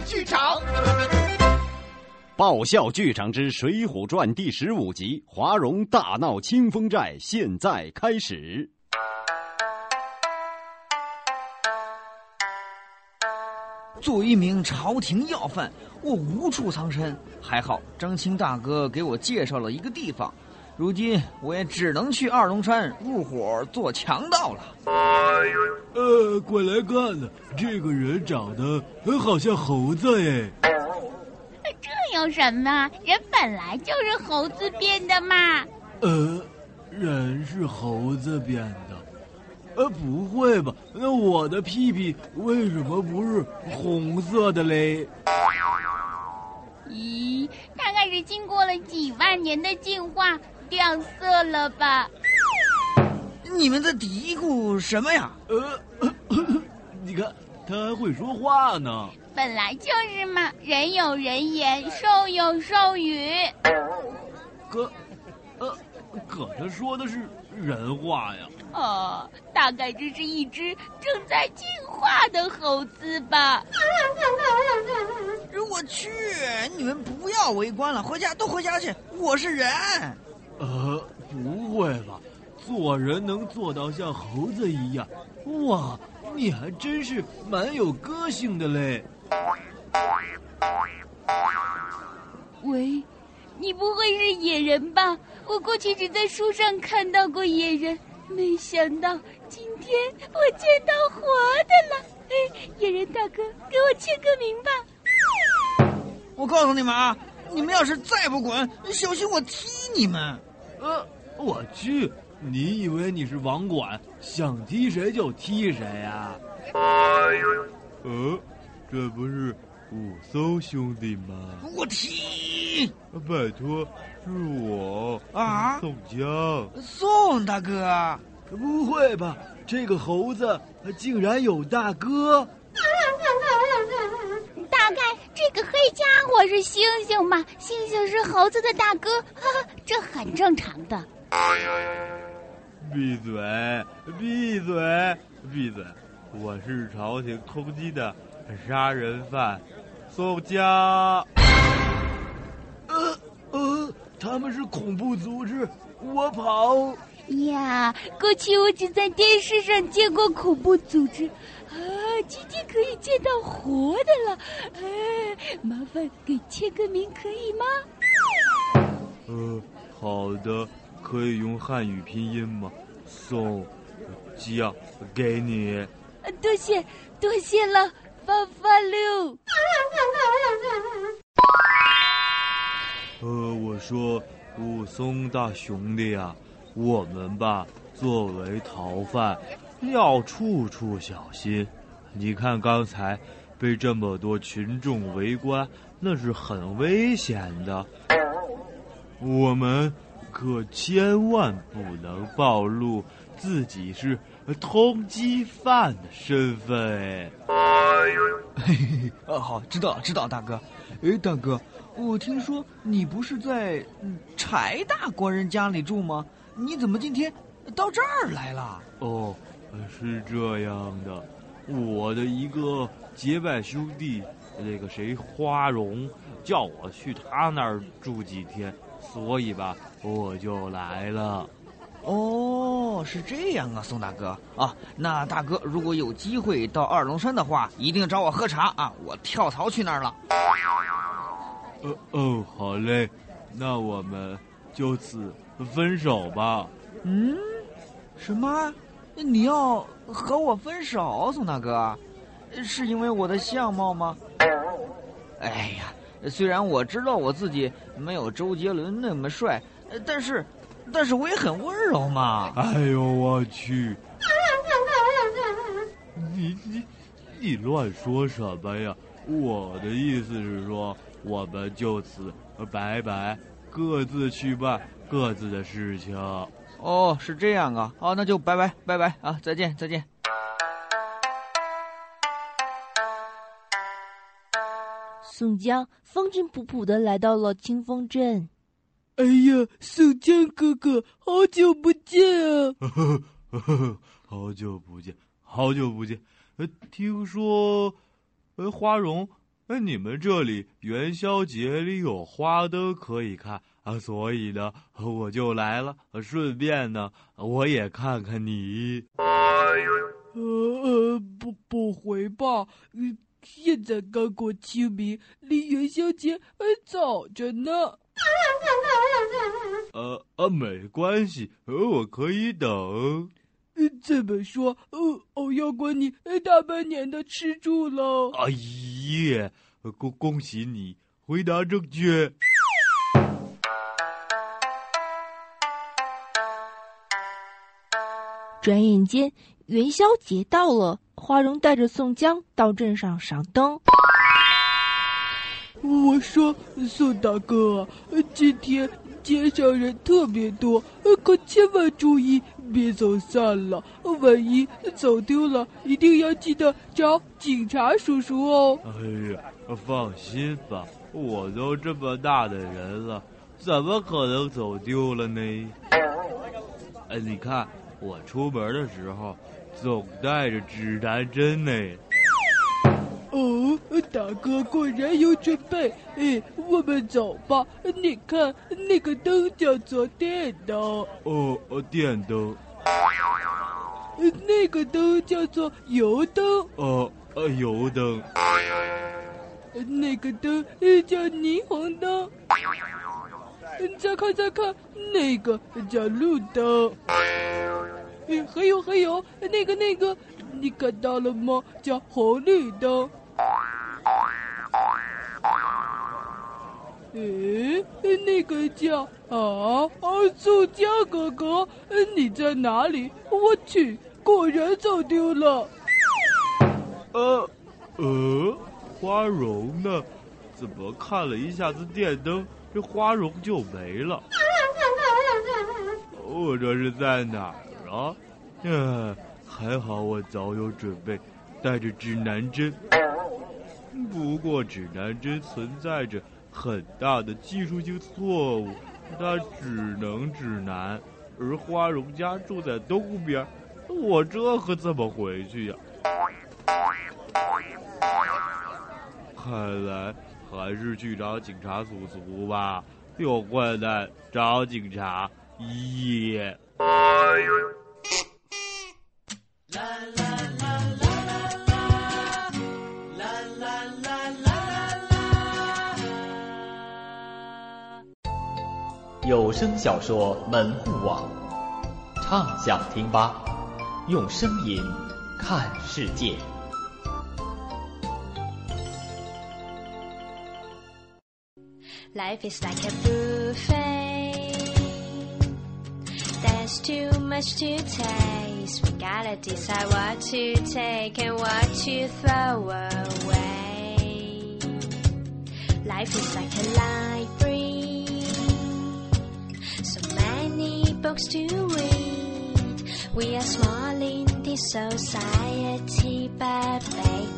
剧场。爆笑剧场之《水浒传》第十五集《华容大闹清风寨》现在开始。作为一名朝廷要犯，我无处藏身。还好张青大哥给我介绍了一个地方，如今我也只能去二龙山入伙做强盗了。呃，过来看呢，这个人长得好像猴子哎。这有什么？人本来就是猴子变的嘛。呃，人是猴子变的。呃，不会吧？那我的屁屁为什么不是红色的嘞？咦，大概是经过了几万年的进化掉色了吧？你们在嘀咕什么呀？呃，你看他还会说话呢。本来就是嘛，人有人言，兽有兽语。可，呃，可他说的是人话呀。哦，大概这是一只正在进化的猴子吧。我去，你们不要围观了，回家都回家去。我是人。呃，不会吧？做人能做到像猴子一样？哇，你还真是蛮有个性的嘞。喂，你不会是野人吧？我过去只在书上看到过野人。没想到今天我见到活的了，哎，野人大哥，给我签个名吧。我告诉你们啊，你们要是再不滚，小心我踢你们。呃，我去，你以为你是网管，想踢谁就踢谁呀？呃，这不是武松兄弟吗？我踢！拜托。是我啊，宋江，宋大哥，不会吧？这个猴子竟然有大哥？个黑家伙是猩猩嘛？猩猩是猴子的大哥，哈哈这很正常的。闭嘴！闭嘴！闭嘴！我是朝廷通缉的杀人犯，宋江。他们是恐怖组织，我跑呀！过去我只在电视上见过恐怖组织，啊，今天可以见到活的了。哎，麻烦给签个名可以吗？呃，好的，可以用汉语拼音吗？宋江，给你。多谢，多谢了，发发六。呃，我说武松大兄弟啊，我们吧作为逃犯，要处处小心。你看刚才被这么多群众围观，那是很危险的。我们可千万不能暴露自己是通缉犯的身份哎。嘿嘿，啊，好，知道了，知道，大哥。哎，大哥。我听说你不是在柴大官人家里住吗？你怎么今天到这儿来了？哦，是这样的，我的一个结拜兄弟，那个谁花荣，叫我去他那儿住几天，所以吧，我就来了。哦，是这样啊，宋大哥啊，那大哥如果有机会到二龙山的话，一定找我喝茶啊，我跳槽去那儿了。哦哦，好嘞，那我们就此分手吧。嗯，什么？你要和我分手，宋大哥？是因为我的相貌吗？哎呀，虽然我知道我自己没有周杰伦那么帅，但是，但是我也很温柔嘛。哎呦我去！你你你乱说什么呀？我的意思是说。我们就此拜拜，各自去办各自的事情。哦，是这样啊，好，那就拜拜拜拜啊，再见再见。宋江风尘仆仆的来到了清风镇。哎呀，宋江哥哥，好久不见啊！好久不见，好久不见。呃，听说，呃，花荣。呃你们这里元宵节里有花灯可以看啊，所以呢，我就来了。顺便呢，我也看看你。呃呃，不不回吧？嗯，现在刚过清明，离元宵节还早着呢。呃呃，没关系，我可以等。这么说，呃，欧阳管你大半年的吃住了。哎呀，恭恭喜你，回答正确。转眼间，元宵节到了，花荣带着宋江到镇上赏灯。我说，宋大哥，今天街上人特别多，可千万注意。别走散了，万一走丢了，一定要记得找警察叔叔哦。哎呀，放心吧，我都这么大的人了，怎么可能走丢了呢？哎，你看我出门的时候总带着指南针呢。哦，大哥果然有准备。哎，我们走吧。你看那个灯叫做电灯。哦，电灯。那个灯叫做油灯。哦，呃，油灯。那个灯叫霓虹灯。再看再看，那个叫路灯。还有还有，那个那个，你看到了吗？叫红绿灯。诶，那个叫啊啊，宋江哥哥，你在哪里？我去，果然走丢了。呃呃，花荣呢？怎么看了一下子电灯，这花荣就没了？我这是在哪啊？嗯，还好我早有准备，带着指南针。不过指南针存在着。很大的技术性错误，它只能指南，而花荣家住在东边，我这可怎么回去呀？看来还是去找警察叔叔吧，有困难找警察，耶。有声小说门户网，畅想听吧，用声音看世界。Life is like a buffet. There's too much to taste. We gotta decide what to take and what to throw away. Life is like a library books to read. We are small in this society, but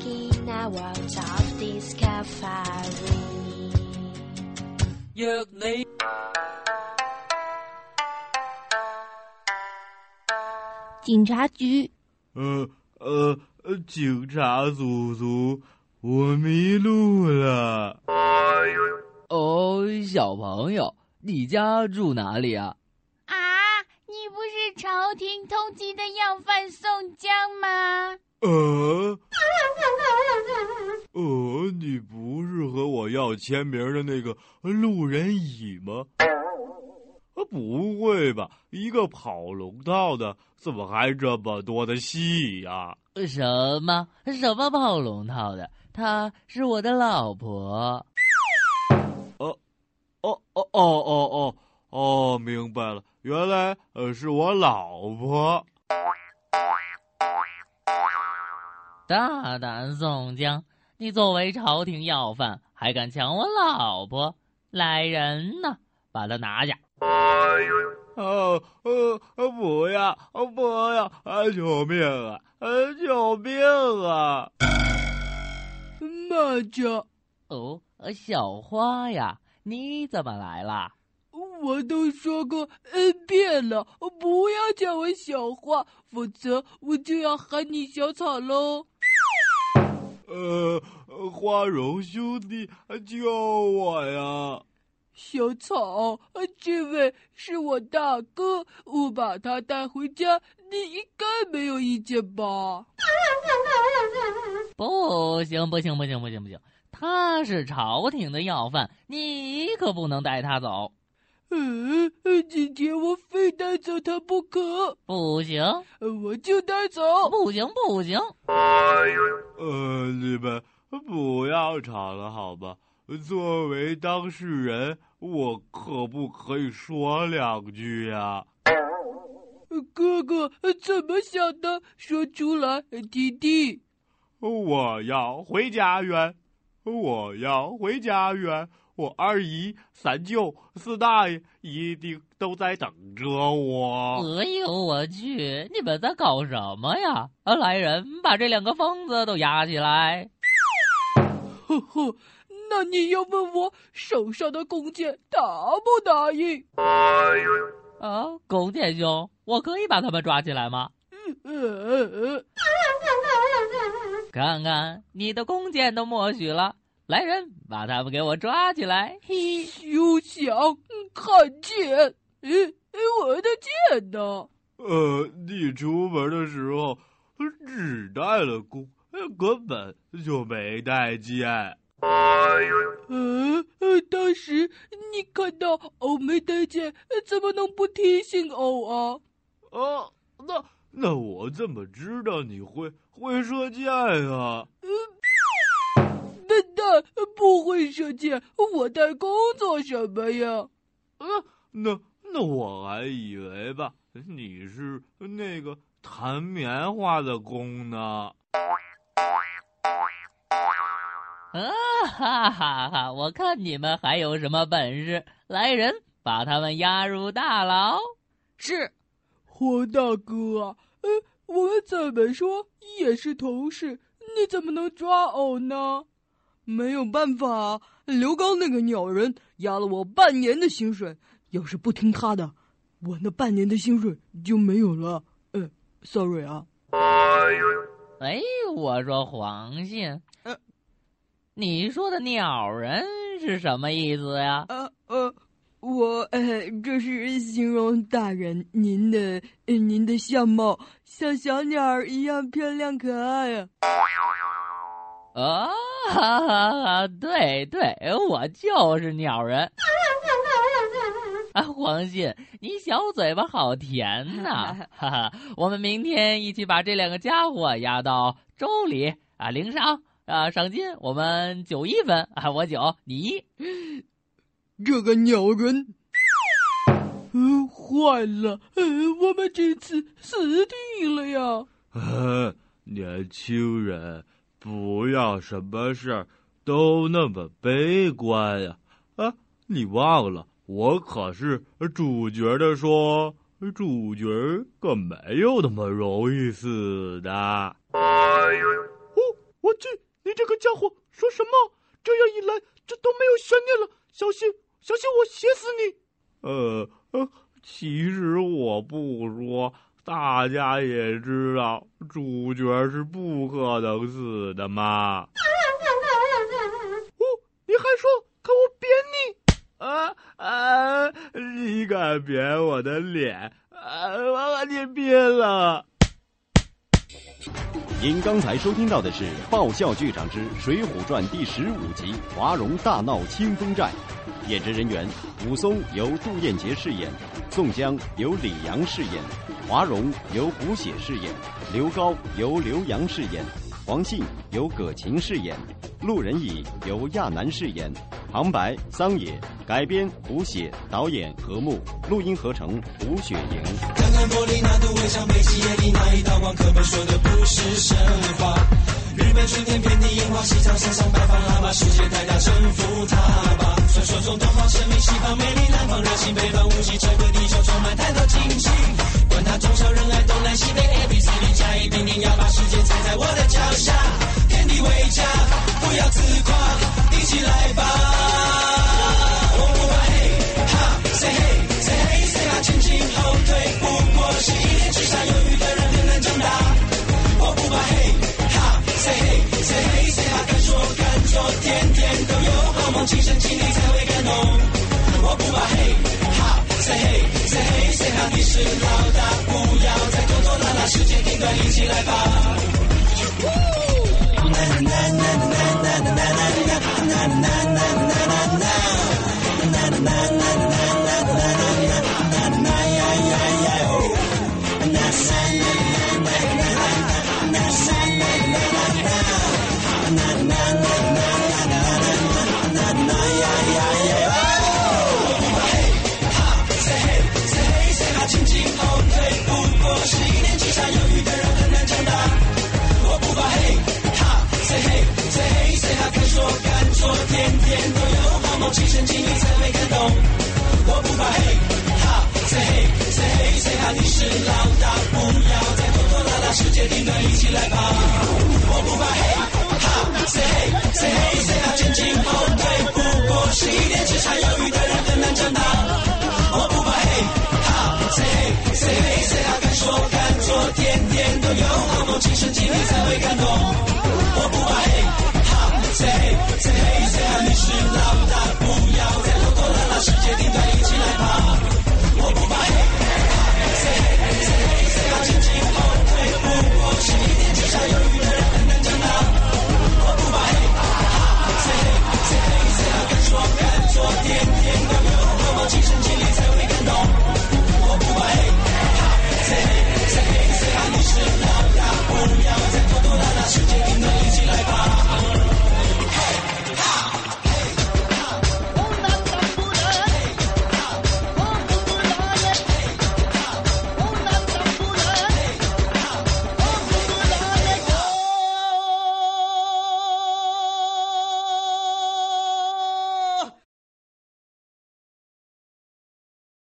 in our world of discovery. 约你。警察局。呃呃，警察叔叔，我迷路了。哦，小朋友，你家住哪里啊？朝廷通缉的要犯宋江吗？呃，呃，你不是和我要签名的那个路人乙吗？啊，不会吧，一个跑龙套的，怎么还这么多的戏呀？什么什么跑龙套的？她是我的老婆。哦，哦哦哦哦哦哦，明白了。原来呃是我老婆，大胆宋江，你作为朝廷要犯，还敢抢我老婆？来人呐，把他拿下！哦哦不要不要啊！救命啊！啊救命啊！慢着！哦，小花呀，你怎么来了？我都说过 N 遍了，不要叫我小花，否则我就要喊你小草喽。呃呃，花荣兄弟，救我呀！小草，这位是我大哥，我把他带回家，你应该没有意见吧？不行，不行，不行，不行，不行！他是朝廷的要犯，你可不能带他走。嗯，今天我非带走他不可。不行，我就带走。不行，不行。呃，你们不要吵了，好吧？作为当事人，我可不可以说两句呀？哥哥怎么想的？说出来弟弟。我要回家园，我要回家园。我二姨、三舅、四大爷一定都在等着我。哎呦我去！你们在搞什么呀？啊来人，把这两个疯子都押起来！呵呵。那你要问我手上的弓箭答不答应？啊，弓箭兄，我可以把他们抓起来吗？看看你的弓箭都默许了，来人，把他们给我抓起来！嘿休想看剑！哎哎，我的剑呢？呃，你出门的时候只带了弓，根本就没带剑。呃呃，当时你看到偶没带剑，怎么能不提醒偶啊？啊，那那我怎么知道你会会射箭呀？笨蛋，不会射箭，我带弓做什么呀？啊，那那我还以为吧，你是那个弹棉花的弓呢。啊哈哈哈！我看你们还有什么本事？来人，把他们押入大牢。是，黄大哥，呃，我们怎么说也是同事，你怎么能抓偶呢？没有办法，刘刚那个鸟人压了我半年的薪水，要是不听他的，我那半年的薪水就没有了。呃，sorry 啊。哎，我说黄信。你说的鸟人是什么意思呀？呃呃，我呃，这是形容大人您的您的相貌像小鸟儿一样漂亮可爱呀。啊哈哈哈！对对，我就是鸟人。啊，黄信，你小嘴巴好甜呐！哈哈，我们明天一起把这两个家伙押到州里啊，领赏。啊，赏金我们九一分啊，我九你一。这个鸟人，嗯，坏了，嗯，我们这次死定了呀！啊，年轻人，不要什么事儿都那么悲观呀！啊，你忘了，我可是主角的说，主角可没有那么容易死的。哦，我去。你这个家伙说什么？这样一来，这都没有悬念了。小心，小心我写死你！呃呃，其实我不说，大家也知道，主角是不可能死的嘛。哦，你还说看我扁你？啊啊！你敢扁我的脸？啊，我把你扁了！您刚才收听到的是《爆笑剧场之水浒传》第十五集《华容大闹清风寨》，演职人员：武松由杜彦杰饰演，宋江由李阳饰演，华容由胡写饰演，刘高由刘洋饰演，黄信由葛琴饰演，路人乙由亚楠饰演。旁白桑野，改编胡写，导演何木，录音合成吴雪莹。看看玻璃那堵围墙，背起眼里那一道光，课本说的不是神话。日本春天遍地樱花，西藏山上白发喇嘛，世界太大，征服它吧。传说中东方神秘，西方美丽，南方热情，北方无极，这个地球充满太多惊喜。管他中小人爱，东南西北，A B C D，甲乙丙丁，要把世界踩在我的脚下。天地为家，不要自夸，一起来吧！我不怕黑，哈，say hey，say hey，say 哈，前进后退，不过是一点之丧。犹豫的人很难长大。我不怕黑，哈，say hey，say hey，say 哈，敢说敢做，天天都有好梦。清身经历才会感动。我不怕黑，哈，say hey，say hey，say 哈，你是老大，不要再拖拖拉拉。时间紧，短，一起来吧！na na na na na. 梦，亲身经历才会感动。我不怕黑哈，say hey say hey say 哈，你是老大，不要再拖拖拉拉，世界定了，一起来吧。我不怕黑哈，say hey say hey say 哈，前进后退，不过是一念之差，犹豫的人很难长大。我不怕黑哈，say hey say hey say 哈，敢说敢做，天天都有好梦，亲身经历才会感动。Angelina